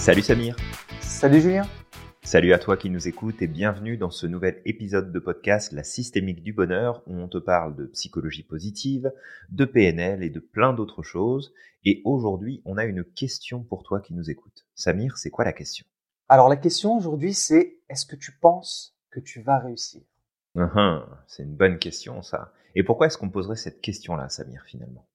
Salut Samir. Salut Julien. Salut à toi qui nous écoutes et bienvenue dans ce nouvel épisode de podcast La systémique du bonheur où on te parle de psychologie positive, de PNL et de plein d'autres choses. Et aujourd'hui, on a une question pour toi qui nous écoute. Samir, c'est quoi la question? Alors la question aujourd'hui, c'est est-ce que tu penses que tu vas réussir? C'est une bonne question ça. Et pourquoi est-ce qu'on poserait cette question-là, Samir, finalement?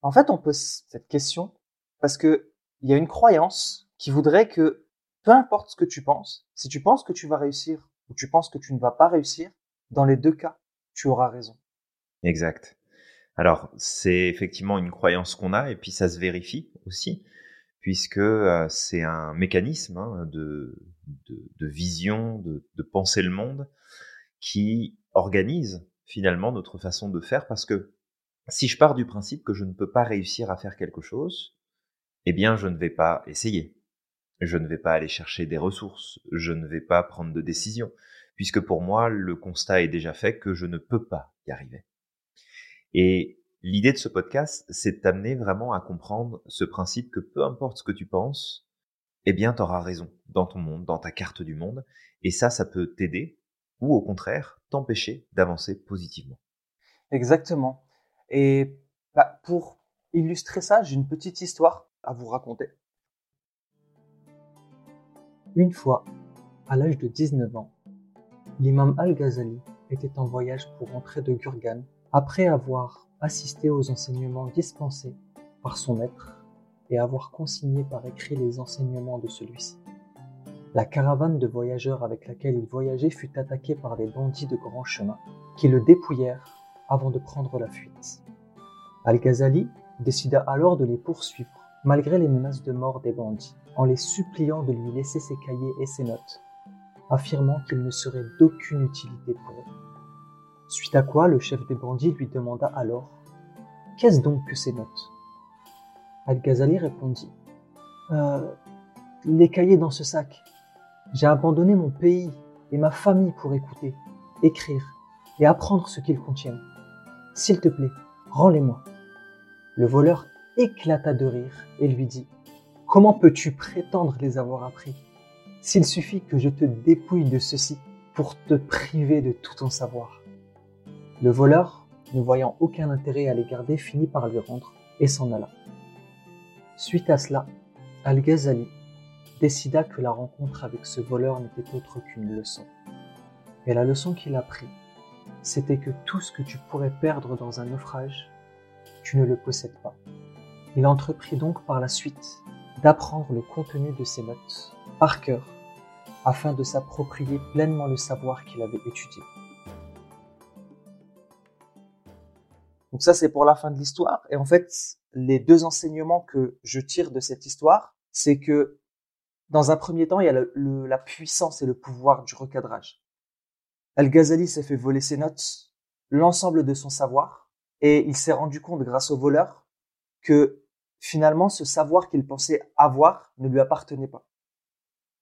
En fait, on pose cette question parce que il y a une croyance qui voudrait que peu importe ce que tu penses, si tu penses que tu vas réussir ou tu penses que tu ne vas pas réussir, dans les deux cas, tu auras raison. Exact. Alors, c'est effectivement une croyance qu'on a et puis ça se vérifie aussi, puisque euh, c'est un mécanisme hein, de, vision, de, de penser le monde qui organise finalement notre façon de faire parce que si je pars du principe que je ne peux pas réussir à faire quelque chose, eh bien, je ne vais pas essayer je ne vais pas aller chercher des ressources, je ne vais pas prendre de décision, puisque pour moi, le constat est déjà fait que je ne peux pas y arriver. Et l'idée de ce podcast, c'est t'amener vraiment à comprendre ce principe que peu importe ce que tu penses, eh bien, tu auras raison dans ton monde, dans ta carte du monde, et ça, ça peut t'aider, ou au contraire, t'empêcher d'avancer positivement. Exactement. Et bah, pour illustrer ça, j'ai une petite histoire à vous raconter. Une fois, à l'âge de 19 ans, l'imam Al-Ghazali était en voyage pour rentrer de Gurgan après avoir assisté aux enseignements dispensés par son maître et avoir consigné par écrit les enseignements de celui-ci. La caravane de voyageurs avec laquelle il voyageait fut attaquée par des bandits de grand chemin qui le dépouillèrent avant de prendre la fuite. Al-Ghazali décida alors de les poursuivre malgré les menaces de mort des bandits en les suppliant de lui laisser ses cahiers et ses notes, affirmant qu'il ne serait d'aucune utilité pour eux. Suite à quoi le chef des bandits lui demanda alors Qu'est-ce donc que ces notes? Al-Ghazali répondit euh, Les cahiers dans ce sac. J'ai abandonné mon pays et ma famille pour écouter, écrire et apprendre ce qu'ils contiennent. S'il te plaît, rends-les-moi. Le voleur éclata de rire et lui dit Comment peux-tu prétendre les avoir appris? S'il suffit que je te dépouille de ceci pour te priver de tout ton savoir. Le voleur, ne voyant aucun intérêt à les garder, finit par lui rendre et s'en alla. Suite à cela, Al-Ghazali décida que la rencontre avec ce voleur n'était autre qu'une leçon. Et la leçon qu'il apprit, c'était que tout ce que tu pourrais perdre dans un naufrage, tu ne le possèdes pas. Il entreprit donc par la suite d'apprendre le contenu de ses notes par cœur afin de s'approprier pleinement le savoir qu'il avait étudié. Donc ça, c'est pour la fin de l'histoire. Et en fait, les deux enseignements que je tire de cette histoire, c'est que dans un premier temps, il y a la puissance et le pouvoir du recadrage. Al-Ghazali s'est fait voler ses notes, l'ensemble de son savoir, et il s'est rendu compte grâce au voleur que finalement, ce savoir qu'il pensait avoir ne lui appartenait pas.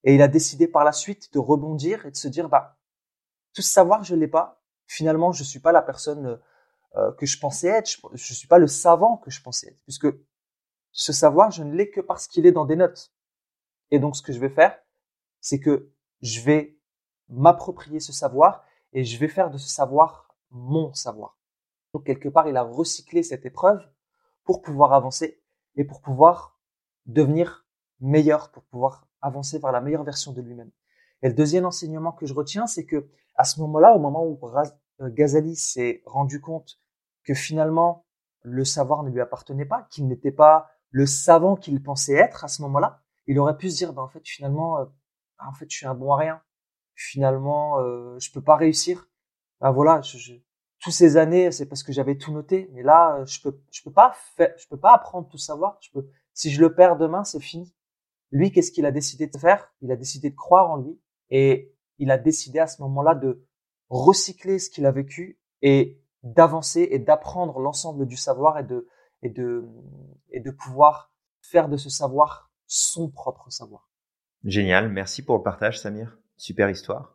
Et il a décidé par la suite de rebondir et de se dire, bah, tout ce savoir, je l'ai pas. Finalement, je suis pas la personne euh, que je pensais être. Je, ne suis pas le savant que je pensais être, puisque ce savoir, je ne l'ai que parce qu'il est dans des notes. Et donc, ce que je vais faire, c'est que je vais m'approprier ce savoir et je vais faire de ce savoir mon savoir. Donc, quelque part, il a recyclé cette épreuve pour pouvoir avancer et pour pouvoir devenir meilleur, pour pouvoir avancer vers la meilleure version de lui-même. Et le deuxième enseignement que je retiens, c'est que à ce moment-là, au moment où euh, Ghazali s'est rendu compte que finalement le savoir ne lui appartenait pas, qu'il n'était pas le savant qu'il pensait être à ce moment-là, il aurait pu se dire, ben, en fait, finalement, euh, ben, en fait, je suis un bon à rien. Finalement, euh, je peux pas réussir. Ben, voilà, je, je, tous ces années, c'est parce que j'avais tout noté. Mais là, euh, je peux, je peux pas faire, je peux pas apprendre tout savoir. Je peux, si je le perds demain, c'est fini. Lui, qu'est-ce qu'il a décidé de faire? Il a décidé de croire en lui et il a décidé à ce moment-là de recycler ce qu'il a vécu et d'avancer et d'apprendre l'ensemble du savoir et de, et de, et de pouvoir faire de ce savoir son propre savoir. Génial. Merci pour le partage, Samir. Super histoire.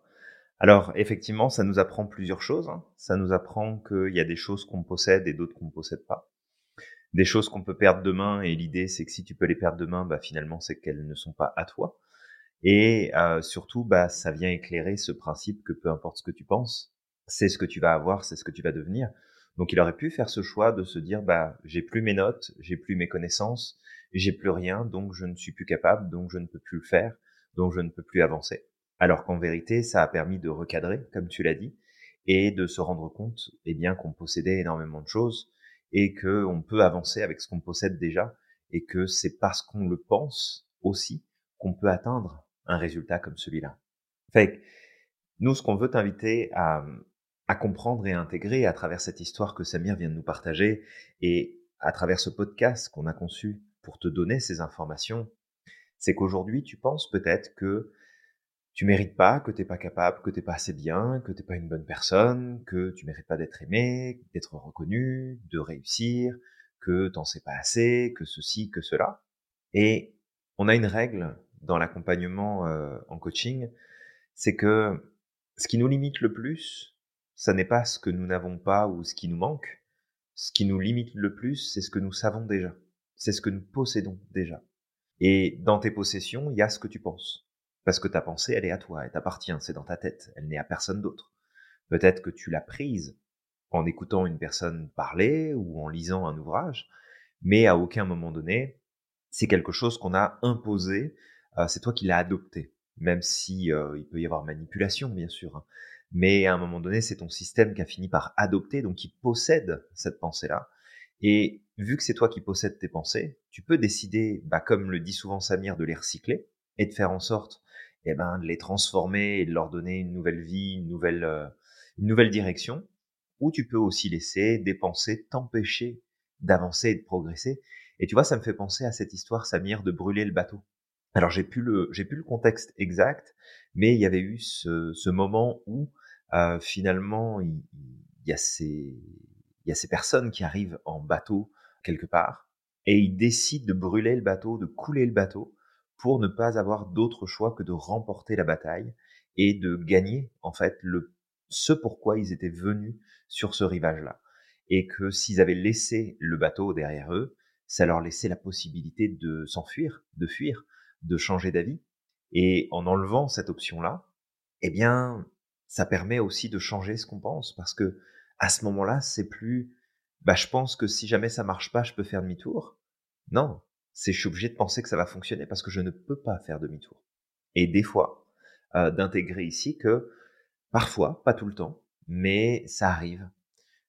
Alors effectivement, ça nous apprend plusieurs choses. Hein. Ça nous apprend qu'il y a des choses qu'on possède et d'autres qu'on ne possède pas. des choses qu'on peut perdre demain et l'idée c'est que si tu peux les perdre demain, bah finalement c'est qu'elles ne sont pas à toi. Et euh, surtout, bah ça vient éclairer ce principe que peu importe ce que tu penses, c'est ce que tu vas avoir, c'est ce que tu vas devenir. Donc il aurait pu faire ce choix de se dire bah j'ai plus mes notes, j'ai plus mes connaissances, j'ai plus rien, donc je ne suis plus capable, donc je ne peux plus le faire, donc je ne peux plus avancer. Alors qu'en vérité, ça a permis de recadrer, comme tu l'as dit, et de se rendre compte, eh bien, qu'on possédait énormément de choses et que on peut avancer avec ce qu'on possède déjà et que c'est parce qu'on le pense aussi qu'on peut atteindre un résultat comme celui-là. Fait nous, ce qu'on veut t'inviter à, à comprendre et à intégrer à travers cette histoire que Samir vient de nous partager et à travers ce podcast qu'on a conçu pour te donner ces informations, c'est qu'aujourd'hui, tu penses peut-être que tu mérites pas, que t'es pas capable, que t'es pas assez bien, que t'es pas une bonne personne, que tu mérites pas d'être aimé, d'être reconnu, de réussir, que t'en sais pas assez, que ceci, que cela. Et on a une règle dans l'accompagnement euh, en coaching, c'est que ce qui nous limite le plus, ça n'est pas ce que nous n'avons pas ou ce qui nous manque. Ce qui nous limite le plus, c'est ce que nous savons déjà. C'est ce que nous possédons déjà. Et dans tes possessions, il y a ce que tu penses. Parce que ta pensée, elle est à toi, elle t'appartient, c'est dans ta tête, elle n'est à personne d'autre. Peut-être que tu l'as prise en écoutant une personne parler ou en lisant un ouvrage, mais à aucun moment donné, c'est quelque chose qu'on a imposé, euh, c'est toi qui l'as adopté, même si euh, il peut y avoir manipulation, bien sûr. Hein. Mais à un moment donné, c'est ton système qui a fini par adopter, donc qui possède cette pensée-là. Et vu que c'est toi qui possèdes tes pensées, tu peux décider, bah, comme le dit souvent Samir, de les recycler et de faire en sorte eh ben, de les transformer et de leur donner une nouvelle vie, une nouvelle, euh, une nouvelle direction. Ou tu peux aussi laisser des pensées t'empêcher d'avancer et de progresser. Et tu vois, ça me fait penser à cette histoire, Samir, de brûler le bateau. Alors j'ai plus le j'ai plus le contexte exact, mais il y avait eu ce, ce moment où euh, finalement, il, y a ces, il y a ces personnes qui arrivent en bateau quelque part et ils décident de brûler le bateau, de couler le bateau pour ne pas avoir d'autre choix que de remporter la bataille et de gagner en fait le ce pourquoi ils étaient venus sur ce rivage-là. Et que s'ils avaient laissé le bateau derrière eux, ça leur laissait la possibilité de s'enfuir, de fuir, de changer d'avis. Et en enlevant cette option-là, eh bien, ça permet aussi de changer ce qu'on pense parce que à ce moment-là, c'est plus bah je pense que si jamais ça marche pas, je peux faire demi-tour. Non, c'est je suis obligé de penser que ça va fonctionner parce que je ne peux pas faire demi-tour. Et des fois, euh, d'intégrer ici que parfois, pas tout le temps, mais ça arrive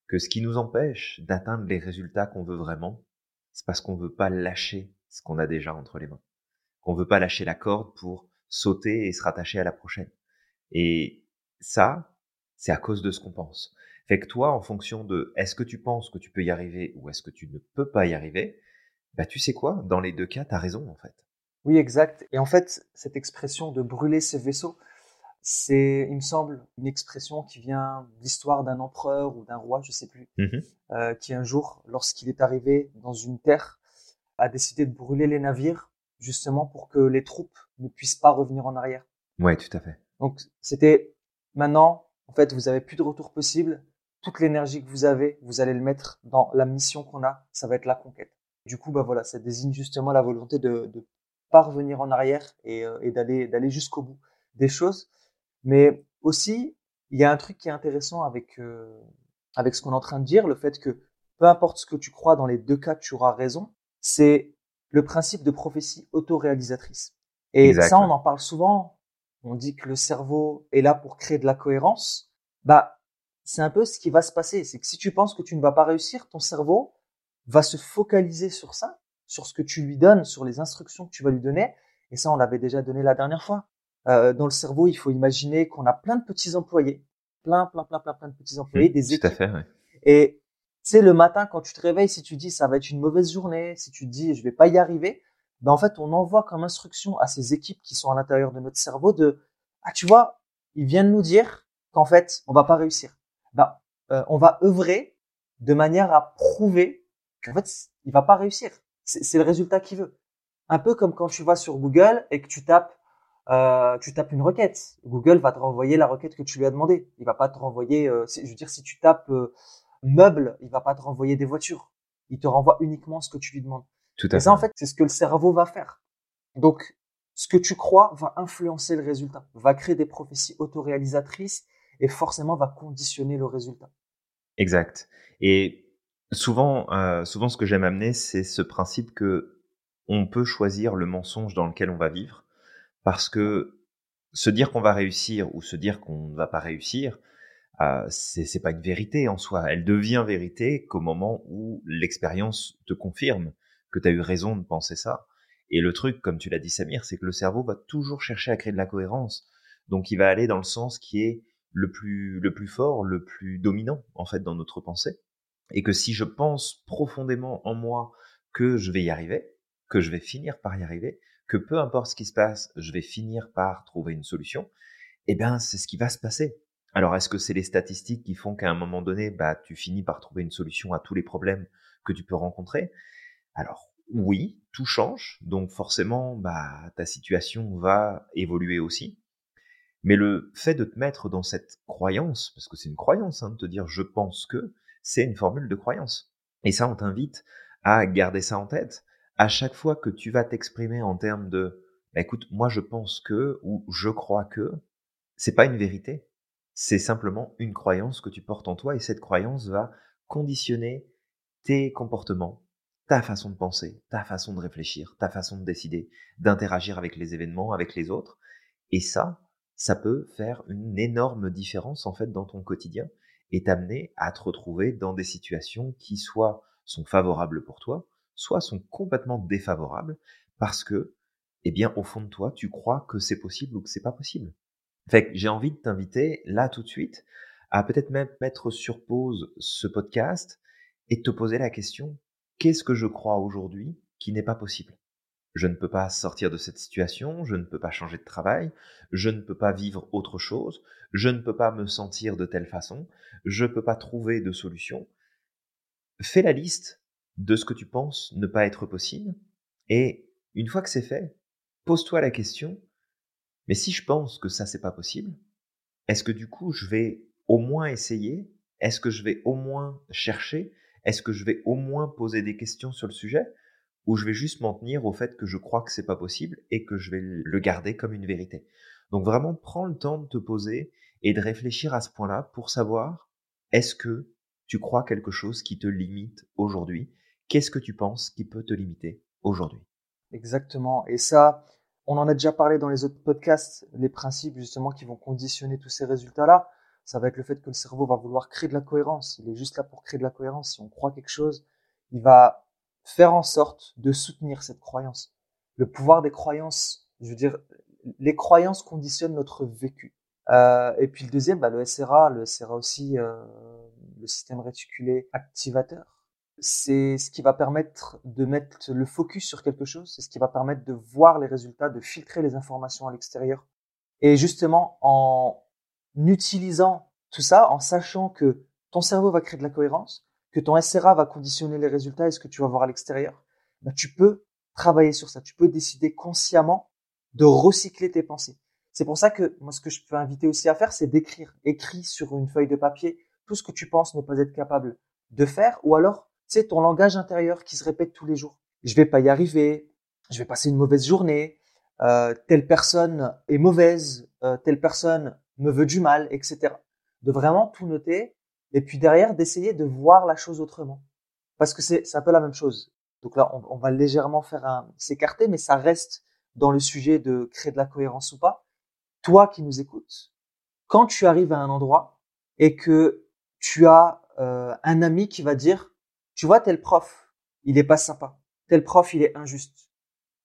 que ce qui nous empêche d'atteindre les résultats qu'on veut vraiment, c'est parce qu'on veut pas lâcher ce qu'on a déjà entre les mains. Qu'on veut pas lâcher la corde pour sauter et se rattacher à la prochaine. Et ça, c'est à cause de ce qu'on pense. Fait que toi, en fonction de est-ce que tu penses que tu peux y arriver ou est-ce que tu ne peux pas y arriver, bah tu sais quoi, dans les deux cas, tu as raison en fait. Oui, exact. Et en fait, cette expression de brûler ses vaisseaux, c'est, il me semble, une expression qui vient de l'histoire d'un empereur ou d'un roi, je sais plus, mmh euh, qui un jour, lorsqu'il est arrivé dans une terre, a décidé de brûler les navires, justement pour que les troupes ne puissent pas revenir en arrière. Ouais, tout à fait. Donc, c'était Maintenant, en fait, vous avez plus de retour possible. Toute l'énergie que vous avez, vous allez le mettre dans la mission qu'on a. Ça va être la conquête. Du coup, bah voilà, ça désigne justement la volonté de, de pas revenir en arrière et, euh, et d'aller d'aller jusqu'au bout des choses. Mais aussi, il y a un truc qui est intéressant avec euh, avec ce qu'on est en train de dire, le fait que peu importe ce que tu crois, dans les deux cas, tu auras raison. C'est le principe de prophétie autoréalisatrice. Et ça, on en parle souvent on dit que le cerveau est là pour créer de la cohérence, bah, c'est un peu ce qui va se passer. C'est que si tu penses que tu ne vas pas réussir, ton cerveau va se focaliser sur ça, sur ce que tu lui donnes, sur les instructions que tu vas lui donner. Et ça, on l'avait déjà donné la dernière fois. Euh, dans le cerveau, il faut imaginer qu'on a plein de petits employés, plein, plein, plein, plein, plein de petits employés, mmh, des équipes. Tout à fait, ouais. Et c'est le matin quand tu te réveilles, si tu dis ça va être une mauvaise journée, si tu dis je vais pas y arriver, ben en fait, on envoie comme instruction à ces équipes qui sont à l'intérieur de notre cerveau de ah tu vois, ils viennent nous dire qu'en fait, on va pas réussir. Ben, euh, on va œuvrer de manière à prouver qu'en fait, il va pas réussir. C'est le résultat qu'il veut. Un peu comme quand tu vas sur Google et que tu tapes euh, tu tapes une requête. Google va te renvoyer la requête que tu lui as demandé. Il va pas te renvoyer, euh, je veux dire, si tu tapes euh, meuble, il va pas te renvoyer des voitures. Il te renvoie uniquement ce que tu lui demandes. Tout à Et ça, en fait, c'est ce que le cerveau va faire. Donc, ce que tu crois va influencer le résultat, va créer des prophéties autoréalisatrices et forcément va conditionner le résultat. Exact. Et souvent, euh, souvent, ce que j'aime amener, c'est ce principe que on peut choisir le mensonge dans lequel on va vivre, parce que se dire qu'on va réussir ou se dire qu'on ne va pas réussir, euh, c'est pas une vérité en soi. Elle devient vérité qu'au moment où l'expérience te confirme que tu as eu raison de penser ça. Et le truc, comme tu l'as dit Samir, c'est que le cerveau va toujours chercher à créer de la cohérence. Donc il va aller dans le sens qui est le plus, le plus fort, le plus dominant, en fait, dans notre pensée. Et que si je pense profondément en moi que je vais y arriver, que je vais finir par y arriver, que peu importe ce qui se passe, je vais finir par trouver une solution, eh bien, c'est ce qui va se passer. Alors, est-ce que c'est les statistiques qui font qu'à un moment donné, bah, tu finis par trouver une solution à tous les problèmes que tu peux rencontrer? Alors, oui, tout change, donc forcément, bah, ta situation va évoluer aussi. Mais le fait de te mettre dans cette croyance, parce que c'est une croyance, hein, de te dire je pense que, c'est une formule de croyance. Et ça, on t'invite à garder ça en tête. À chaque fois que tu vas t'exprimer en termes de, bah, écoute, moi je pense que, ou je crois que, c'est pas une vérité. C'est simplement une croyance que tu portes en toi et cette croyance va conditionner tes comportements, ta façon de penser, ta façon de réfléchir, ta façon de décider, d'interagir avec les événements, avec les autres. Et ça, ça peut faire une énorme différence en fait dans ton quotidien et t'amener à te retrouver dans des situations qui soit sont favorables pour toi, soit sont complètement défavorables parce que, eh bien, au fond de toi, tu crois que c'est possible ou que c'est pas possible. Fait que j'ai envie de t'inviter là tout de suite à peut-être même mettre sur pause ce podcast et te poser la question qu'est-ce que je crois aujourd'hui qui n'est pas possible? Je ne peux pas sortir de cette situation, je ne peux pas changer de travail, je ne peux pas vivre autre chose, je ne peux pas me sentir de telle façon, je ne peux pas trouver de solution. Fais la liste de ce que tu penses ne pas être possible, et une fois que c'est fait, pose-toi la question, mais si je pense que ça c'est pas possible, est-ce que du coup je vais au moins essayer? Est-ce que je vais au moins chercher? Est-ce que je vais au moins poser des questions sur le sujet? Ou je vais juste m'en tenir au fait que je crois que c'est pas possible et que je vais le garder comme une vérité. Donc vraiment, prends le temps de te poser et de réfléchir à ce point-là pour savoir est-ce que tu crois quelque chose qui te limite aujourd'hui? Qu'est-ce que tu penses qui peut te limiter aujourd'hui? Exactement. Et ça, on en a déjà parlé dans les autres podcasts, les principes justement qui vont conditionner tous ces résultats-là. Ça va être le fait que le cerveau va vouloir créer de la cohérence. Il est juste là pour créer de la cohérence. Si on croit quelque chose, il va faire en sorte de soutenir cette croyance. Le pouvoir des croyances, je veux dire, les croyances conditionnent notre vécu. Euh, et puis le deuxième, bah, le SRA, le SRA aussi, euh, le système réticulé activateur. C'est ce qui va permettre de mettre le focus sur quelque chose, c'est ce qui va permettre de voir les résultats, de filtrer les informations à l'extérieur. Et justement, en utilisant tout ça, en sachant que ton cerveau va créer de la cohérence, que ton SRA va conditionner les résultats et ce que tu vas voir à l'extérieur, bah, tu peux travailler sur ça. Tu peux décider consciemment de recycler tes pensées. C'est pour ça que moi, ce que je peux inviter aussi à faire, c'est d'écrire. Écris sur une feuille de papier tout ce que tu penses ne pas être capable de faire ou alors, c'est ton langage intérieur qui se répète tous les jours. Je vais pas y arriver, je vais passer une mauvaise journée, euh, telle personne est mauvaise, euh, telle personne me veut du mal, etc. De vraiment tout noter et puis derrière d'essayer de voir la chose autrement. Parce que c'est un peu la même chose. Donc là, on, on va légèrement faire un s'écarter, mais ça reste dans le sujet de créer de la cohérence ou pas. Toi qui nous écoutes, quand tu arrives à un endroit et que tu as euh, un ami qui va dire, tu vois, tel prof, il est pas sympa, tel prof, il est injuste,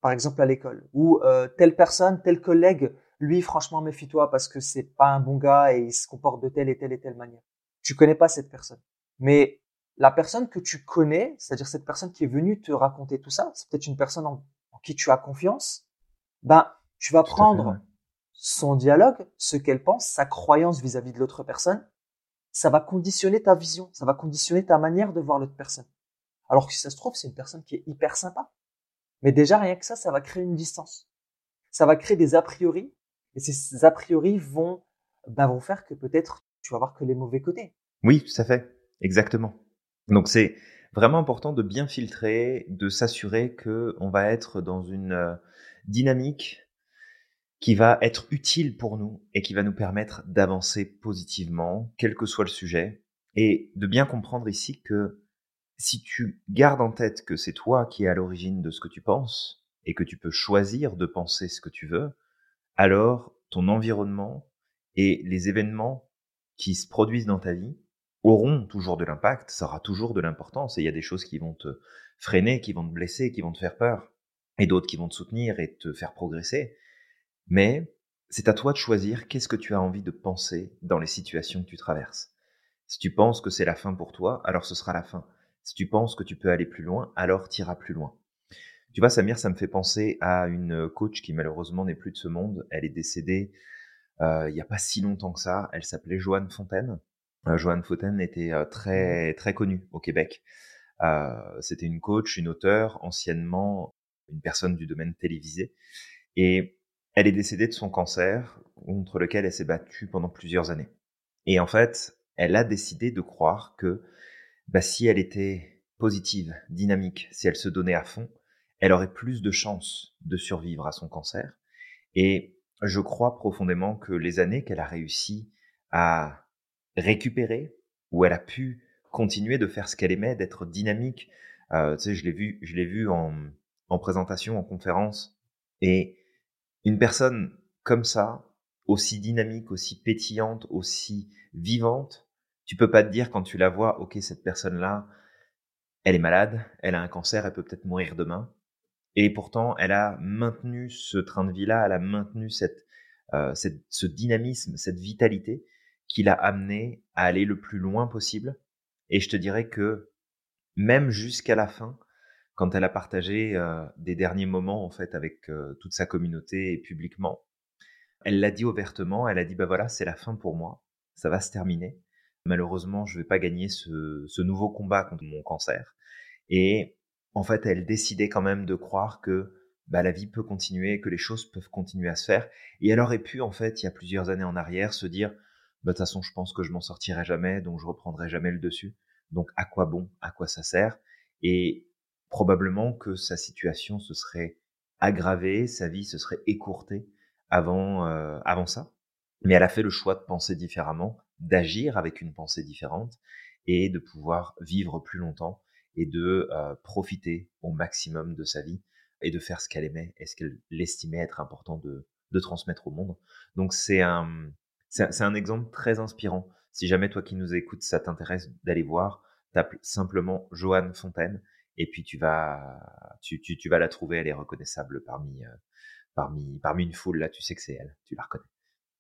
par exemple à l'école, ou euh, telle personne, tel collègue, lui, franchement, méfie-toi parce que c'est pas un bon gars et il se comporte de telle et telle et telle manière tu connais pas cette personne. Mais la personne que tu connais, c'est-à-dire cette personne qui est venue te raconter tout ça, c'est peut-être une personne en, qui tu as confiance, ben, tu vas prendre son dialogue, ce qu'elle pense, sa croyance vis-à-vis de l'autre personne, ça va conditionner ta vision, ça va conditionner ta manière de voir l'autre personne. Alors que si ça se trouve, c'est une personne qui est hyper sympa. Mais déjà, rien que ça, ça va créer une distance. Ça va créer des a priori, et ces a priori vont, ben, vont faire que peut-être tu vas voir que les mauvais côtés. Oui, tout à fait, exactement. Donc c'est vraiment important de bien filtrer, de s'assurer que on va être dans une euh, dynamique qui va être utile pour nous et qui va nous permettre d'avancer positivement, quel que soit le sujet, et de bien comprendre ici que si tu gardes en tête que c'est toi qui es à l'origine de ce que tu penses et que tu peux choisir de penser ce que tu veux, alors ton environnement et les événements qui se produisent dans ta vie auront toujours de l'impact, ça aura toujours de l'importance, et il y a des choses qui vont te freiner, qui vont te blesser, qui vont te faire peur, et d'autres qui vont te soutenir et te faire progresser. Mais c'est à toi de choisir qu'est-ce que tu as envie de penser dans les situations que tu traverses. Si tu penses que c'est la fin pour toi, alors ce sera la fin. Si tu penses que tu peux aller plus loin, alors tu iras plus loin. Tu vois, Samir, ça me fait penser à une coach qui malheureusement n'est plus de ce monde. Elle est décédée il n'y a pas si longtemps que ça. Elle s'appelait Joanne Fontaine. Euh, Joanne Fontaine était euh, très mmh. très connue au Québec. Euh, C'était une coach, une auteure, anciennement une personne du domaine télévisé. Et elle est décédée de son cancer contre lequel elle s'est battue pendant plusieurs années. Et en fait, elle a décidé de croire que bah, si elle était positive, dynamique, si elle se donnait à fond, elle aurait plus de chances de survivre à son cancer. Et je crois profondément que les années qu'elle a réussi à récupérer, où elle a pu continuer de faire ce qu'elle aimait, d'être dynamique, euh, tu sais, je l'ai vu, je l'ai vu en, en présentation, en conférence, et une personne comme ça, aussi dynamique, aussi pétillante, aussi vivante, tu peux pas te dire quand tu la vois, ok, cette personne-là, elle est malade, elle a un cancer, elle peut peut-être mourir demain. Et pourtant, elle a maintenu ce train de vie-là, elle a maintenu cette, euh, ce dynamisme, cette vitalité qui l'a amené à aller le plus loin possible. Et je te dirais que même jusqu'à la fin, quand elle a partagé euh, des derniers moments en fait avec euh, toute sa communauté et publiquement, elle l'a dit ouvertement. Elle a dit bah voilà, c'est la fin pour moi, ça va se terminer. Malheureusement, je vais pas gagner ce, ce nouveau combat contre mon cancer. Et en fait, elle décidait quand même de croire que bah, la vie peut continuer, que les choses peuvent continuer à se faire. Et elle aurait pu, en fait, il y a plusieurs années en arrière, se dire, bah, de toute façon, je pense que je m'en sortirai jamais, donc je reprendrai jamais le dessus. Donc, à quoi bon? À quoi ça sert? Et probablement que sa situation se serait aggravée, sa vie se serait écourtée avant, euh, avant ça. Mais elle a fait le choix de penser différemment, d'agir avec une pensée différente et de pouvoir vivre plus longtemps et de euh, profiter au maximum de sa vie et de faire ce qu'elle aimait et ce qu'elle estimait être important de, de transmettre au monde. Donc c'est un, c'est un exemple très inspirant. Si jamais toi qui nous écoutes, ça t'intéresse d'aller voir, tape simplement Joanne Fontaine et puis tu vas, tu, tu, tu vas la trouver, elle est reconnaissable parmi, euh, parmi, parmi une foule. Là, tu sais que c'est elle, tu la reconnais.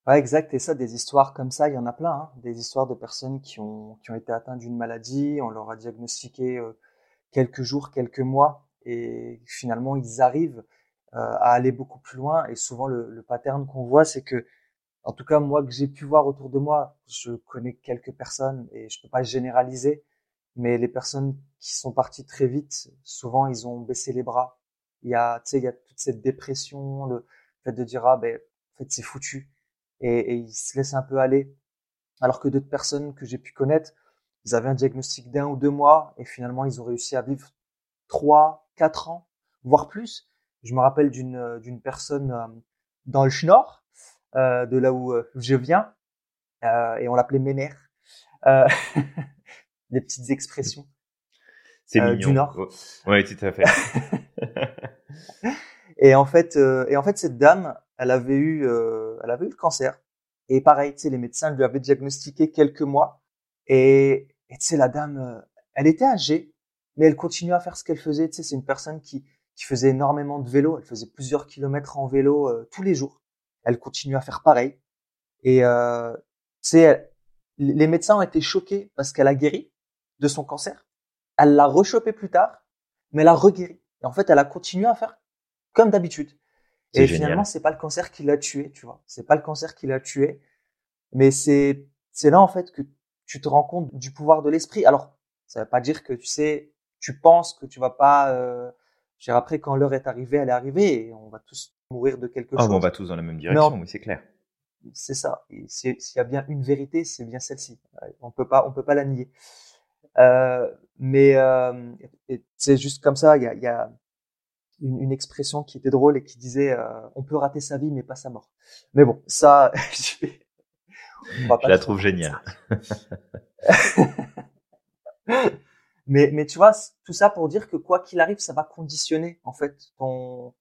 Ouais, exact. Et ça, des histoires comme ça, il y en a plein. Hein. Des histoires de personnes qui ont, qui ont été atteintes d'une maladie, on leur a diagnostiqué euh, quelques jours, quelques mois, et finalement ils arrivent euh, à aller beaucoup plus loin. Et souvent le, le pattern qu'on voit, c'est que, en tout cas moi que j'ai pu voir autour de moi, je connais quelques personnes et je peux pas généraliser, mais les personnes qui sont parties très vite, souvent ils ont baissé les bras. Il y a, tu sais, il y a toute cette dépression, le fait de dire ah ben en fait c'est foutu, et, et ils se laissent un peu aller. Alors que d'autres personnes que j'ai pu connaître, ils avaient un diagnostic d'un ou deux mois et finalement ils ont réussi à vivre trois, quatre ans, voire plus. Je me rappelle d'une euh, d'une personne euh, dans le Nord, euh, de là où euh, je viens, euh, et on l'appelait Mémère. Euh, des petites expressions. C'est mignon. Du Nord. Oui, tout à fait. et en fait, et en fait, cette dame, elle avait eu, elle avait eu le cancer. Et pareil, tu sais, les médecins lui avaient diagnostiqué quelques mois. Et, tu sais, la dame, euh, elle était âgée, mais elle continuait à faire ce qu'elle faisait. Tu sais, c'est une personne qui, qui faisait énormément de vélo. Elle faisait plusieurs kilomètres en vélo euh, tous les jours. Elle continue à faire pareil. Et euh, tu sais, les médecins ont été choqués parce qu'elle a guéri de son cancer. Elle l'a rechopé plus tard, mais elle a reguéri. Et en fait, elle a continué à faire comme d'habitude. Et génial. finalement, c'est pas le cancer qui l'a tué, tu vois. C'est pas le cancer qui l'a tué, mais c'est c'est là en fait que tu te rends compte du pouvoir de l'esprit. Alors, ça veut pas dire que tu sais, tu penses que tu vas pas. Euh, après, quand l'heure est arrivée, elle est arrivée et on va tous mourir de quelque ah, chose. on va tous dans la même direction, on, oui, c'est clair. C'est ça. S'il y a bien une vérité, c'est bien celle-ci. On peut pas, on peut pas la nier. Euh, mais euh, c'est juste comme ça. Il y a, y a une, une, expression qui était drôle et qui disait euh, on peut rater sa vie mais pas sa mort. Mais bon, ça, je, je la trouve géniale. mais mais tu vois tout ça pour dire que quoi qu'il arrive, ça va conditionner en fait ton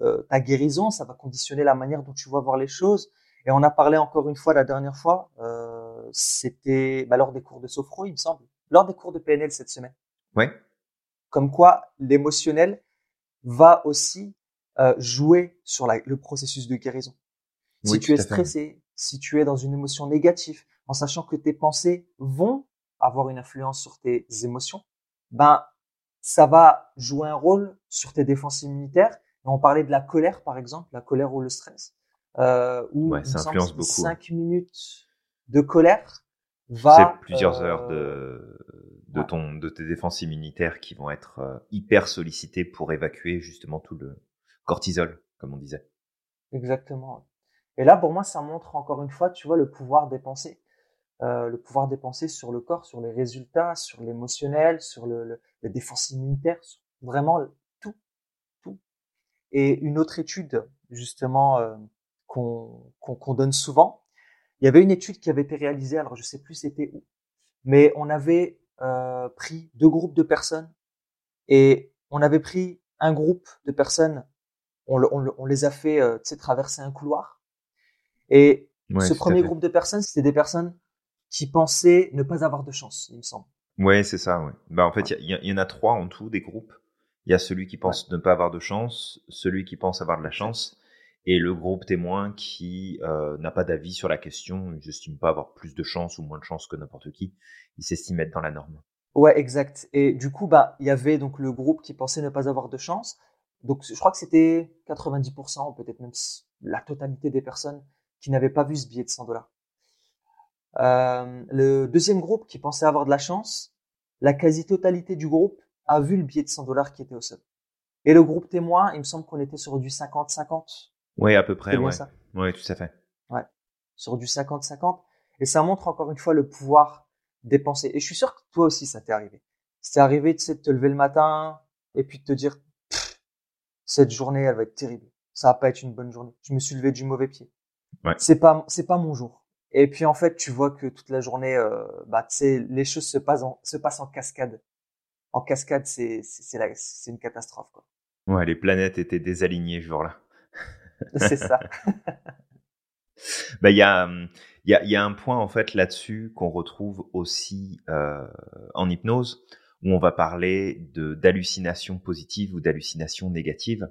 euh, ta guérison, ça va conditionner la manière dont tu vas voir les choses. Et on a parlé encore une fois la dernière fois, euh, c'était bah, lors des cours de Sophro, il me semble, lors des cours de PNL cette semaine. Ouais. Comme quoi l'émotionnel va aussi euh, jouer sur la, le processus de guérison. Si tu es stressé, si tu es dans une émotion négative, en sachant que tes pensées vont avoir une influence sur tes émotions, ben ça va jouer un rôle sur tes défenses immunitaires on parlait de la colère, par exemple, la colère ou le stress, euh, où ouais, ça influence beaucoup. 5 minutes de colère va... C'est plusieurs heures de, de, ton, de tes défenses immunitaires qui vont être euh, hyper sollicitées pour évacuer justement tout le cortisol, comme on disait. Exactement. Et là, pour moi, ça montre encore une fois, tu vois, le pouvoir des pensées. Euh, le pouvoir des pensées sur le corps, sur les résultats, sur l'émotionnel, sur le, le, les défenses immunitaires, vraiment et une autre étude, justement, euh, qu'on qu'on donne souvent, il y avait une étude qui avait été réalisée, alors je sais plus c'était où, mais on avait euh, pris deux groupes de personnes et on avait pris un groupe de personnes, on, on, on les a fait euh, traverser un couloir. Et ce premier groupe de personnes, c'était des personnes qui pensaient ne pas avoir de chance, il me semble. Ouais, c'est ça. Ouais. Bah en fait, il y, y, en a trois en tout des groupes. Il y a celui qui pense ne pas avoir de chance, celui qui pense avoir de la chance, et le groupe témoin qui euh, n'a pas d'avis sur la question, il n'estime pas avoir plus de chance ou moins de chance que n'importe qui, il s'estime être dans la norme. Ouais, exact. Et du coup, bah, il y avait donc le groupe qui pensait ne pas avoir de chance. Donc, je crois que c'était 90%, peut-être même la totalité des personnes qui n'avaient pas vu ce billet de 100 dollars. Euh, le deuxième groupe qui pensait avoir de la chance, la quasi-totalité du groupe a vu le billet de 100 dollars qui était au sol. Et le groupe témoin, il me semble qu'on était sur du 50-50. Oui, à peu près, ouais. Ça oui, tout à fait. Ouais. Sur du 50-50. Et ça montre encore une fois le pouvoir des pensées. Et je suis sûr que toi aussi, ça t'est arrivé. C'est arrivé, tu sais, de te lever le matin et puis de te dire, cette journée, elle va être terrible. Ça va pas être une bonne journée. Je me suis levé du mauvais pied. Ouais. C'est pas, c'est pas mon jour. Et puis en fait, tu vois que toute la journée, euh, bah, tu sais, les choses se passent en, se passent en cascade en cascade, c'est c'est une catastrophe quoi. Ouais, les planètes étaient désalignées ce jour-là. C'est ça. bah il y a il y a, y a un point en fait là-dessus qu'on retrouve aussi euh, en hypnose où on va parler de d'hallucination positive ou d'hallucination négative.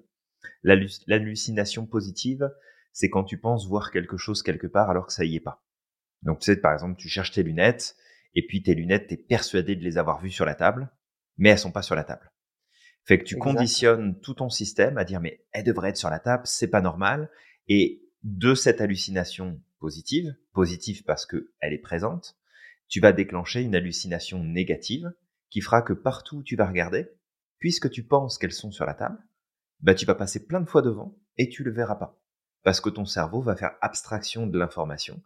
L'hallucination positive, c'est quand tu penses voir quelque chose quelque part alors que ça y est pas. Donc tu sais par exemple, tu cherches tes lunettes et puis tes lunettes, tu es persuadé de les avoir vues sur la table mais elles sont pas sur la table. Fait que tu conditionnes tout ton système à dire mais elles devraient être sur la table, c'est pas normal. Et de cette hallucination positive, positive parce que elle est présente, tu vas déclencher une hallucination négative qui fera que partout où tu vas regarder, puisque tu penses qu'elles sont sur la table, bah tu vas passer plein de fois devant et tu le verras pas. Parce que ton cerveau va faire abstraction de l'information.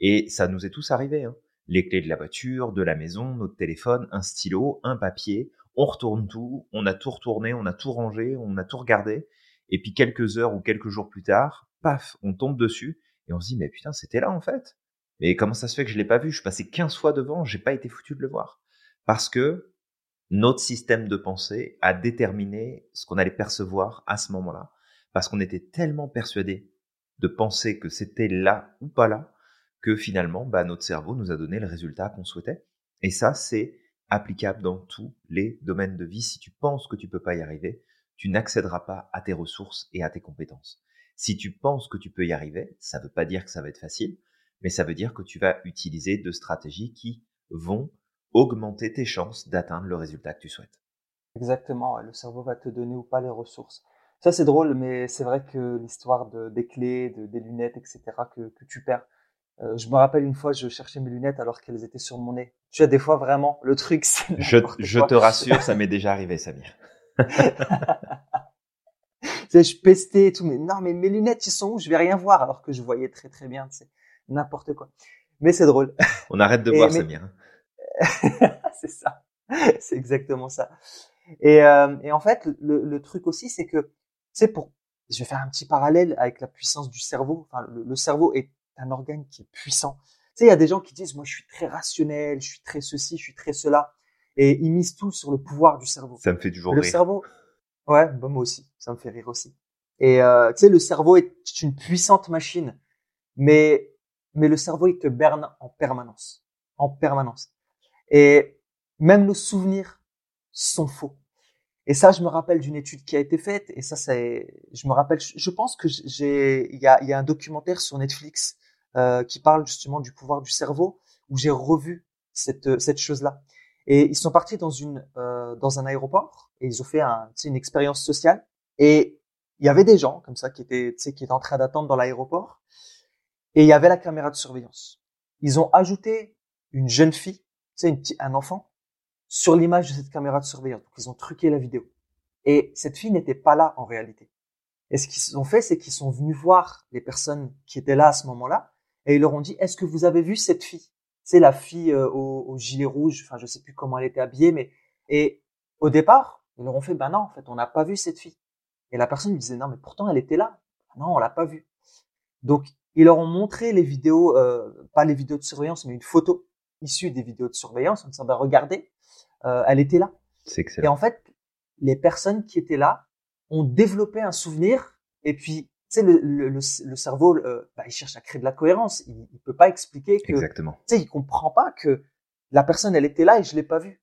Et ça nous est tous arrivé. Hein les clés de la voiture, de la maison, notre téléphone, un stylo, un papier. On retourne tout, on a tout retourné, on a tout rangé, on a tout regardé. Et puis quelques heures ou quelques jours plus tard, paf, on tombe dessus et on se dit mais putain c'était là en fait. Mais comment ça se fait que je l'ai pas vu? Je passais 15 fois devant, j'ai pas été foutu de le voir. Parce que notre système de pensée a déterminé ce qu'on allait percevoir à ce moment-là. Parce qu'on était tellement persuadé de penser que c'était là ou pas là, que finalement, bah, notre cerveau nous a donné le résultat qu'on souhaitait. Et ça, c'est applicable dans tous les domaines de vie. Si tu penses que tu peux pas y arriver, tu n'accéderas pas à tes ressources et à tes compétences. Si tu penses que tu peux y arriver, ça ne veut pas dire que ça va être facile, mais ça veut dire que tu vas utiliser deux stratégies qui vont augmenter tes chances d'atteindre le résultat que tu souhaites. Exactement, le cerveau va te donner ou pas les ressources. Ça c'est drôle, mais c'est vrai que l'histoire de, des clés, de, des lunettes, etc., que tu perds, euh, je me rappelle une fois, je cherchais mes lunettes alors qu'elles étaient sur mon nez. Tu as des fois vraiment le truc. Je, je te rassure, ça m'est déjà arrivé, Samir. tu je pestais et tout, mais non, mais mes lunettes, ils sont où? Je vais rien voir alors que je voyais très très bien. C'est n'importe quoi. Mais c'est drôle. On arrête de boire, Samir. c'est ça. c'est exactement ça. Et, euh, et en fait, le, le truc aussi, c'est que, c'est pour, je vais faire un petit parallèle avec la puissance du cerveau. Enfin, le, le cerveau est un organe qui est puissant. Tu sais, il y a des gens qui disent, moi, je suis très rationnel, je suis très ceci, je suis très cela, et ils misent tout sur le pouvoir du cerveau. Ça me fait toujours le rire. cerveau, ouais, bah, moi aussi, ça me fait rire aussi. Et euh, tu sais, le cerveau est une puissante machine, mais mais le cerveau il te berne en permanence, en permanence. Et même nos souvenirs sont faux. Et ça, je me rappelle d'une étude qui a été faite. Et ça, c'est, je me rappelle, je pense que j'ai, il y a, il y a un documentaire sur Netflix euh, qui parle justement du pouvoir du cerveau où j'ai revu cette cette chose-là. Et ils sont partis dans une euh, dans un aéroport et ils ont fait un, une expérience sociale. Et il y avait des gens comme ça qui étaient, qui étaient en train d'attendre dans l'aéroport. Et il y avait la caméra de surveillance. Ils ont ajouté une jeune fille, sais, un enfant, sur l'image de cette caméra de surveillance. Donc, ils ont truqué la vidéo. Et cette fille n'était pas là en réalité. Et ce qu'ils ont fait, c'est qu'ils sont venus voir les personnes qui étaient là à ce moment-là, et ils leur ont dit Est-ce que vous avez vu cette fille? C'est la fille euh, au, au, gilet rouge. Enfin, je sais plus comment elle était habillée, mais et au départ, ils leur ont fait Ben non, en fait, on n'a pas vu cette fille. Et la personne lui disait non, mais pourtant elle était là. Non, on l'a pas vue. Donc ils leur ont montré les vidéos, euh, pas les vidéos de surveillance, mais une photo issue des vidéos de surveillance en disant bah regardez, euh, elle était là. C'est excellent. Et en fait, les personnes qui étaient là ont développé un souvenir. Et puis, tu sais, le, le, le, cerveau, euh, bah, il cherche à créer de la cohérence. Il, il peut pas expliquer que, Exactement. tu sais, il comprend pas que la personne, elle était là et je l'ai pas vue.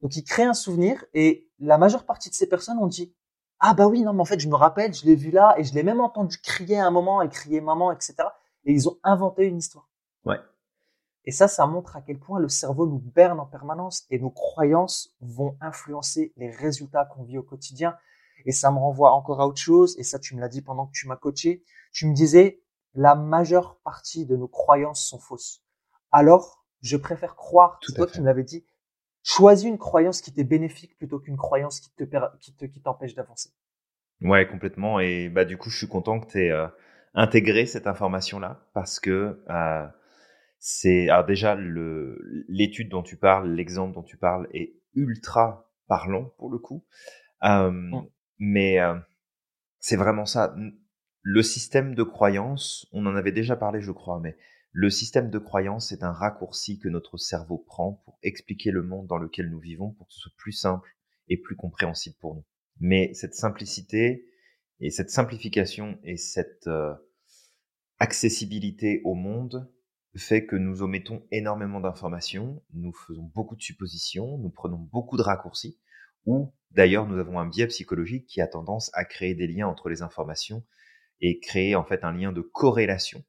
Donc, il crée un souvenir et la majeure partie de ces personnes ont dit ah bah oui, non, mais en fait, je me rappelle, je l'ai vu là et je l'ai même entendu crier à un moment, elle criait maman, etc. Et ils ont inventé une histoire. Ouais. Et ça, ça montre à quel point le cerveau nous berne en permanence et nos croyances vont influencer les résultats qu'on vit au quotidien. Et ça me renvoie encore à autre chose. Et ça, tu me l'as dit pendant que tu m'as coaché. Tu me disais, la majeure partie de nos croyances sont fausses. Alors, je préfère croire, Tout toi qui me l'avais dit, choisis une croyance qui t'est bénéfique plutôt qu'une croyance qui te qui te qui t'empêche d'avancer. Ouais, complètement. Et bah du coup, je suis content que tu aies euh, intégré cette information-là parce que euh, c'est alors déjà le l'étude dont tu parles, l'exemple dont tu parles est ultra parlant pour le coup. Euh, Mm. Mais euh, c'est vraiment ça. Le système de croyance, on en avait déjà parlé, je crois, mais le système de croyance est un raccourci que notre cerveau prend pour expliquer le monde dans lequel nous vivons pour que ce soit plus simple et plus compréhensible pour nous. Mais cette simplicité et cette simplification et cette euh, accessibilité au monde fait que nous omettons énormément d'informations, nous faisons beaucoup de suppositions, nous prenons beaucoup de raccourcis, ou d'ailleurs nous avons un biais psychologique qui a tendance à créer des liens entre les informations et créer en fait un lien de corrélation,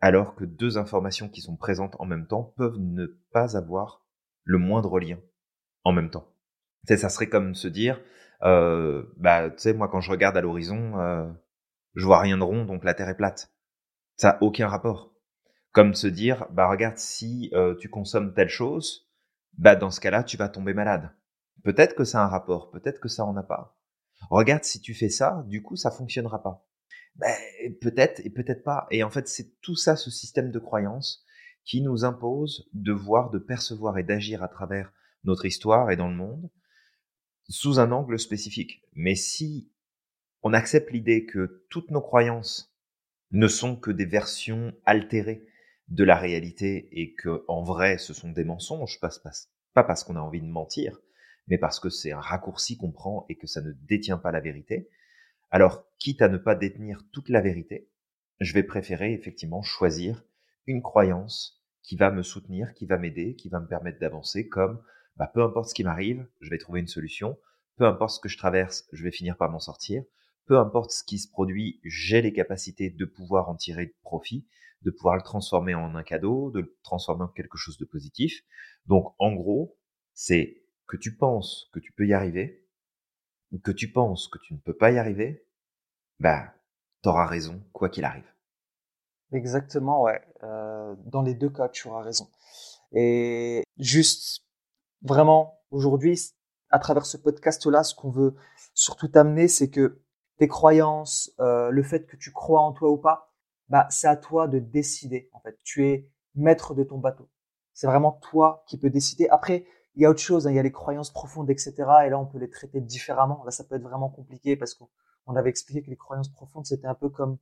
alors que deux informations qui sont présentes en même temps peuvent ne pas avoir le moindre lien en même temps. Tu sais, ça serait comme se dire, euh, bah, tu sais, moi quand je regarde à l'horizon, euh, je vois rien de rond, donc la Terre est plate. Ça n'a aucun rapport. Comme se dire, bah regarde, si euh, tu consommes telle chose, bah dans ce cas-là, tu vas tomber malade. Peut-être que ça a un rapport, peut-être que ça en a pas. Regarde, si tu fais ça, du coup, ça fonctionnera pas. Ben, peut-être et peut-être pas. Et en fait, c'est tout ça, ce système de croyance, qui nous impose de voir, de percevoir et d'agir à travers notre histoire et dans le monde sous un angle spécifique. Mais si on accepte l'idée que toutes nos croyances ne sont que des versions altérées de la réalité et que en vrai ce sont des mensonges, pas, pas parce qu'on a envie de mentir, mais parce que c'est un raccourci qu'on prend et que ça ne détient pas la vérité. Alors, quitte à ne pas détenir toute la vérité, je vais préférer effectivement choisir une croyance qui va me soutenir, qui va m'aider, qui va me permettre d'avancer, comme bah, peu importe ce qui m'arrive, je vais trouver une solution, peu importe ce que je traverse, je vais finir par m'en sortir, peu importe ce qui se produit, j'ai les capacités de pouvoir en tirer profit, de pouvoir le transformer en un cadeau, de le transformer en quelque chose de positif. Donc, en gros, c'est que tu penses que tu peux y arriver, ou que tu penses que tu ne peux pas y arriver, bah, t'auras raison, quoi qu'il arrive. Exactement, ouais. Euh, dans les deux cas, tu auras raison. Et juste, vraiment, aujourd'hui, à travers ce podcast-là, ce qu'on veut surtout t'amener, c'est que tes croyances, euh, le fait que tu crois en toi ou pas, bah, c'est à toi de décider. En fait, tu es maître de ton bateau. C'est vraiment toi qui peux décider. Après, il y a autre chose, hein, il y a les croyances profondes, etc. Et là, on peut les traiter différemment. Là, ça peut être vraiment compliqué parce qu'on avait expliqué que les croyances profondes, c'était un peu comme,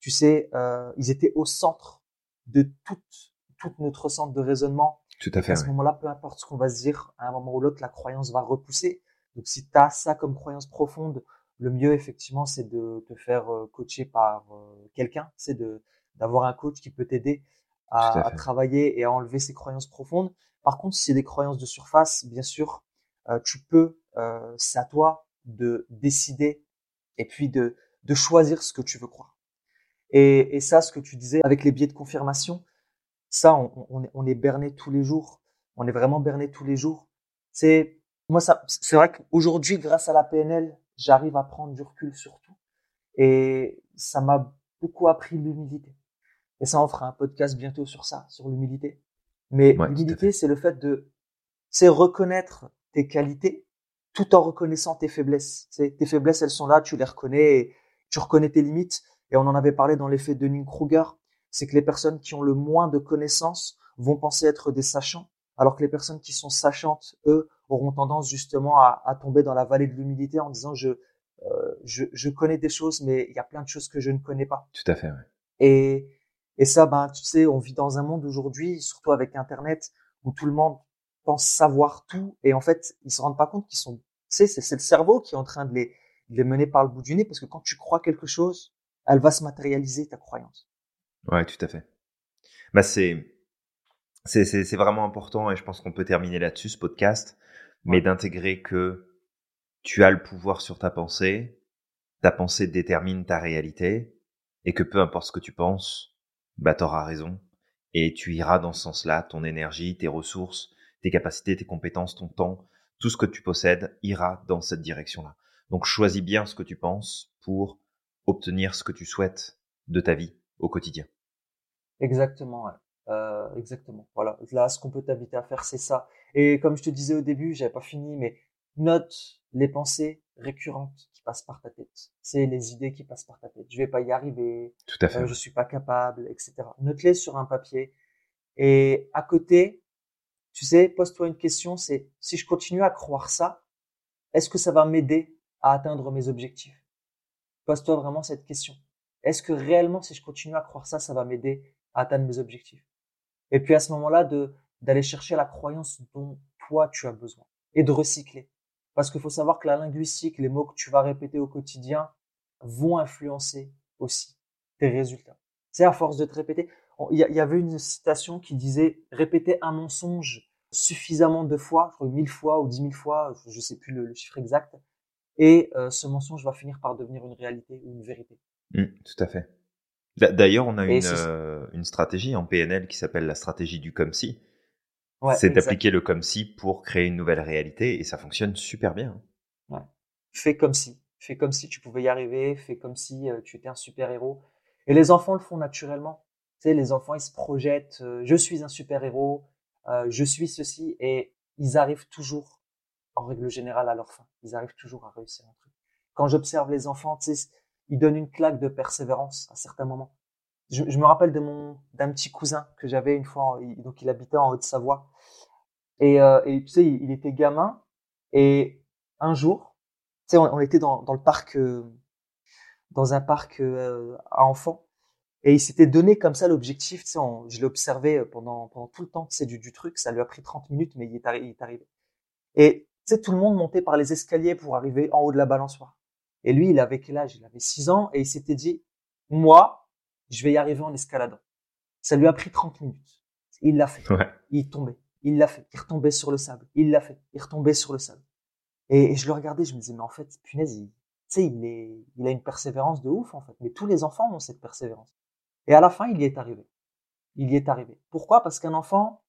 tu sais, euh, ils étaient au centre de toute, toute notre centre de raisonnement. Tout à fait. À ce moment-là, peu importe ce qu'on va se dire, à un moment ou l'autre, la croyance va repousser. Donc, si tu as ça comme croyance profonde, le mieux, effectivement, c'est de te faire euh, coacher par euh, quelqu'un. C'est de d'avoir un coach qui peut t'aider à, à travailler et à enlever ces croyances profondes. Par contre, si c'est des croyances de surface, bien sûr, euh, tu peux, euh, c'est à toi de décider et puis de, de choisir ce que tu veux croire. Et, et ça, ce que tu disais avec les biais de confirmation, ça, on, on, est, on est berné tous les jours. On est vraiment berné tous les jours. C'est moi, ça, c'est vrai qu'aujourd'hui, grâce à la PNL, j'arrive à prendre du recul sur tout. Et ça m'a beaucoup appris l'humilité. Et ça, on fera un podcast bientôt sur ça, sur l'humilité. Mais l'humilité, c'est le fait de, c'est reconnaître tes qualités tout en reconnaissant tes faiblesses. C'est, tes faiblesses, elles sont là, tu les reconnais, et tu reconnais tes limites. Et on en avait parlé dans l'effet de Kruger. C'est que les personnes qui ont le moins de connaissances vont penser être des sachants, alors que les personnes qui sont sachantes, eux, auront tendance justement à, à tomber dans la vallée de l'humilité en disant je, euh, je, je, connais des choses, mais il y a plein de choses que je ne connais pas. Tout à fait. Ouais. Et, et ça, ben, tu sais, on vit dans un monde aujourd'hui, surtout avec Internet, où tout le monde pense savoir tout, et en fait, ils se rendent pas compte qu'ils sont, tu sais, c'est le cerveau qui est en train de les, de les mener par le bout du nez, parce que quand tu crois quelque chose, elle va se matérialiser ta croyance. Ouais, tout à fait. Bah c'est c'est c'est vraiment important, et je pense qu'on peut terminer là-dessus ce podcast, mais d'intégrer que tu as le pouvoir sur ta pensée, ta pensée détermine ta réalité, et que peu importe ce que tu penses, bah t'auras raison. Et tu iras dans ce sens-là, ton énergie, tes ressources, tes capacités, tes compétences, ton temps, tout ce que tu possèdes ira dans cette direction-là. Donc choisis bien ce que tu penses pour obtenir ce que tu souhaites de ta vie au quotidien. Exactement, euh, exactement. Voilà. Là, ce qu'on peut t'inviter à faire, c'est ça. Et comme je te disais au début, j'avais pas fini, mais note les pensées récurrentes passent par ta tête. C'est les idées qui passent par ta tête. Je vais pas y arriver. Tout à fait. Euh, je suis pas capable, etc. Note-les sur un papier. Et à côté, tu sais, pose-toi une question, c'est si je continue à croire ça, est-ce que ça va m'aider à atteindre mes objectifs? Pose-toi vraiment cette question. Est-ce que réellement, si je continue à croire ça, ça va m'aider à atteindre mes objectifs? Et puis à ce moment-là, de d'aller chercher la croyance dont toi tu as besoin et de recycler. Parce qu'il faut savoir que la linguistique, les mots que tu vas répéter au quotidien vont influencer aussi tes résultats. C'est à force de te répéter. Il y, avait une citation qui disait répéter un mensonge suffisamment de fois, je crois mille fois ou dix mille fois, je ne sais plus le, chiffre exact, et euh, ce mensonge va finir par devenir une réalité ou une vérité. Mmh, tout à fait. D'ailleurs, on a une, euh, une stratégie en PNL qui s'appelle la stratégie du comme si c'est d'appliquer le comme si pour créer une nouvelle réalité et ça fonctionne super bien. Ouais. Fais comme si. Fais comme si tu pouvais y arriver. Fais comme si euh, tu étais un super héros. Et les enfants le font naturellement. Tu sais, les enfants, ils se projettent. Euh, je suis un super héros. Euh, je suis ceci. Et ils arrivent toujours, en règle générale, à leur fin. Ils arrivent toujours à réussir un truc. Quand j'observe les enfants, tu sais, ils donnent une claque de persévérance à certains moments. Je, je me rappelle de mon d'un petit cousin que j'avais une fois, donc il habitait en Haute-Savoie et, euh, tu sais, il, était gamin. Et un jour, tu sais, on, était dans, dans le parc, euh, dans un parc euh, à enfants. Et il s'était donné comme ça l'objectif. Tu sais, je l'ai observé pendant, pendant tout le temps c'est du, du truc. Ça lui a pris 30 minutes, mais il est, il est arrivé. Et tu sais, tout le monde montait par les escaliers pour arriver en haut de la balançoire. Et lui, il avait quel âge? Il avait 6 ans et il s'était dit, moi, je vais y arriver en escaladant. Ça lui a pris 30 minutes. Il l'a fait. Ouais. Il tombait. Il l'a fait. Il retombait sur le sable. Il l'a fait. Il retombait sur le sable. Et, je le regardais, je me disais, mais en fait, punaise, il, il, est, il a une persévérance de ouf, en fait. Mais tous les enfants ont cette persévérance. Et à la fin, il y est arrivé. Il y est arrivé. Pourquoi? Parce qu'un enfant,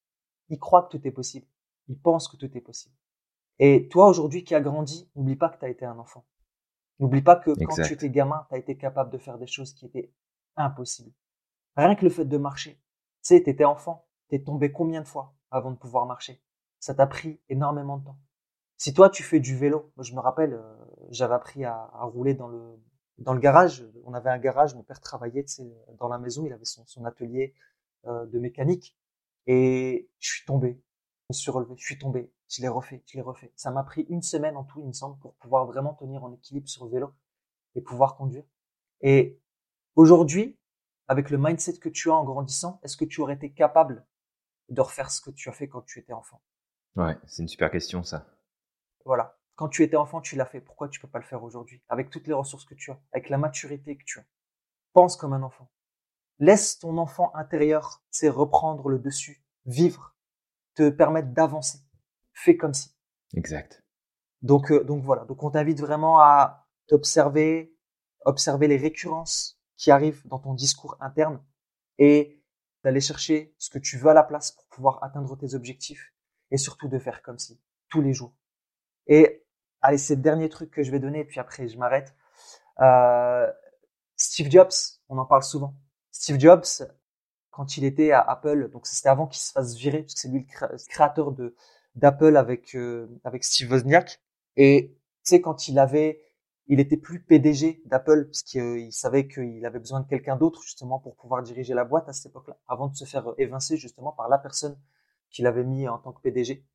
il croit que tout est possible. Il pense que tout est possible. Et toi, aujourd'hui, qui as grandi, n'oublie pas que tu as été un enfant. N'oublie pas que quand tu étais gamin, tu as été capable de faire des choses qui étaient impossibles. Rien que le fait de marcher. Tu sais, tu étais enfant. T'es tombé combien de fois avant de pouvoir marcher? Ça t'a pris énormément de temps. Si toi tu fais du vélo, moi je me rappelle, euh, j'avais appris à, à, rouler dans le dans le garage. On avait un garage, mon père travaillait dans la maison, il avait son, son atelier euh, de mécanique et je suis tombé. me suis relevé, je suis tombé, je l'ai refait, je l'ai refait. Ça m'a pris une semaine en tout, il me semble, pour pouvoir vraiment tenir en équilibre sur le vélo et pouvoir conduire. Et aujourd'hui, avec le mindset que tu as en grandissant, est-ce que tu aurais été capable de refaire ce que tu as fait quand tu étais enfant? Ouais, c'est une super question ça. Voilà. Quand tu étais enfant, tu l'as fait. Pourquoi tu peux pas le faire aujourd'hui? Avec toutes les ressources que tu as, avec la maturité que tu as. Pense comme un enfant. Laisse ton enfant intérieur, c'est reprendre le dessus, vivre, te permettre d'avancer. Fais comme si. Exact. Donc, euh, donc voilà. Donc on t'invite vraiment à t'observer, observer les récurrences qui arrivent dans ton discours interne et d'aller chercher ce que tu veux à la place pour pouvoir atteindre tes objectifs et surtout de faire comme si tous les jours. Et allez, c'est le dernier truc que je vais donner, puis après je m'arrête. Euh, Steve Jobs, on en parle souvent. Steve Jobs, quand il était à Apple, donc c'était avant qu'il se fasse virer, parce que c'est lui le créateur d'Apple avec euh, avec Steve Wozniak. Et tu sais quand il avait, il était plus PDG d'Apple parce qu'il savait qu'il avait besoin de quelqu'un d'autre justement pour pouvoir diriger la boîte à cette époque-là, avant de se faire évincer justement par la personne qu'il avait mis en tant que PDG.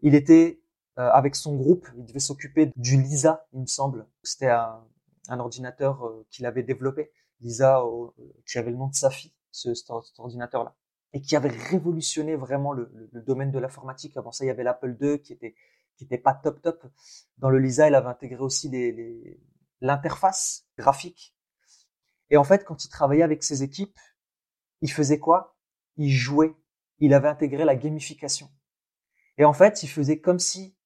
Il était euh, avec son groupe, il devait s'occuper du Lisa, il me semble. C'était un, un, ordinateur euh, qu'il avait développé, Lisa, euh, qui avait le nom de sa fille, ce, cet ordinateur-là, et qui avait révolutionné vraiment le, le, domaine de l'informatique. Avant ça, il y avait l'Apple II qui était qui était pas top top. Dans le Lisa, il avait intégré aussi l'interface les, graphique. Et en fait, quand il travaillait avec ses équipes, il faisait quoi? Il jouait. Il avait intégré la gamification. Et en fait, il faisait comme si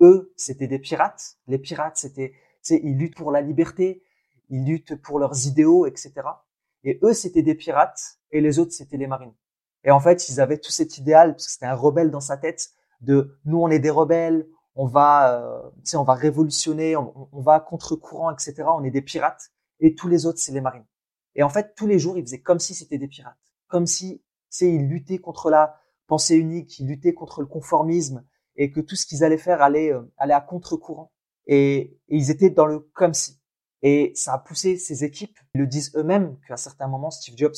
eux, c'était des pirates. Les pirates, c'était, ils luttent pour la liberté, ils luttent pour leurs idéaux, etc. Et eux, c'était des pirates, et les autres, c'était les marines. Et en fait, ils avaient tout cet idéal, parce que c'était un rebelle dans sa tête, de nous, on est des rebelles, on va, euh, on va révolutionner, on, on va contre-courant, etc. On est des pirates, et tous les autres, c'est les marines. Et en fait, tous les jours, ils faisaient comme si c'était des pirates, comme si, tu ils luttaient contre la pensée unique, ils luttaient contre le conformisme, et que tout ce qu'ils allaient faire allait, euh, allait à contre-courant. Et, ils étaient dans le comme si. Et ça a poussé ces équipes. Ils le disent eux-mêmes qu'à certains moments, Steve Jobs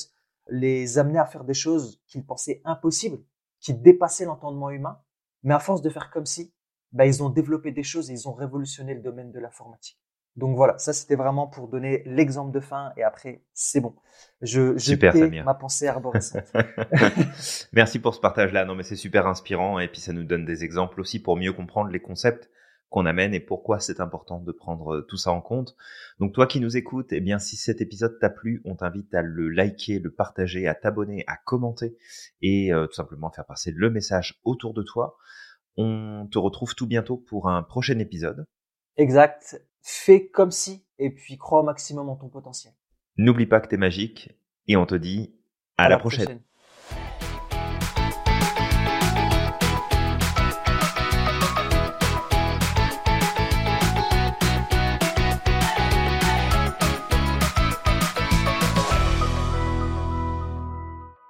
les amenait à faire des choses qu'ils pensaient impossibles, qui dépassaient l'entendement humain. Mais à force de faire comme si, bah, ils ont développé des choses et ils ont révolutionné le domaine de l'informatique. Donc voilà, ça c'était vraiment pour donner l'exemple de fin et après c'est bon. Je super, ma pensée arborescente. Merci pour ce partage-là. Non mais c'est super inspirant et puis ça nous donne des exemples aussi pour mieux comprendre les concepts qu'on amène et pourquoi c'est important de prendre tout ça en compte. Donc toi qui nous écoutes, eh bien si cet épisode t'a plu, on t'invite à le liker, le partager, à t'abonner, à commenter et euh, tout simplement faire passer le message autour de toi. On te retrouve tout bientôt pour un prochain épisode. Exact fais comme si, et puis crois au maximum en ton potentiel. N'oublie pas que t'es magique, et on te dit à, la, prochaine.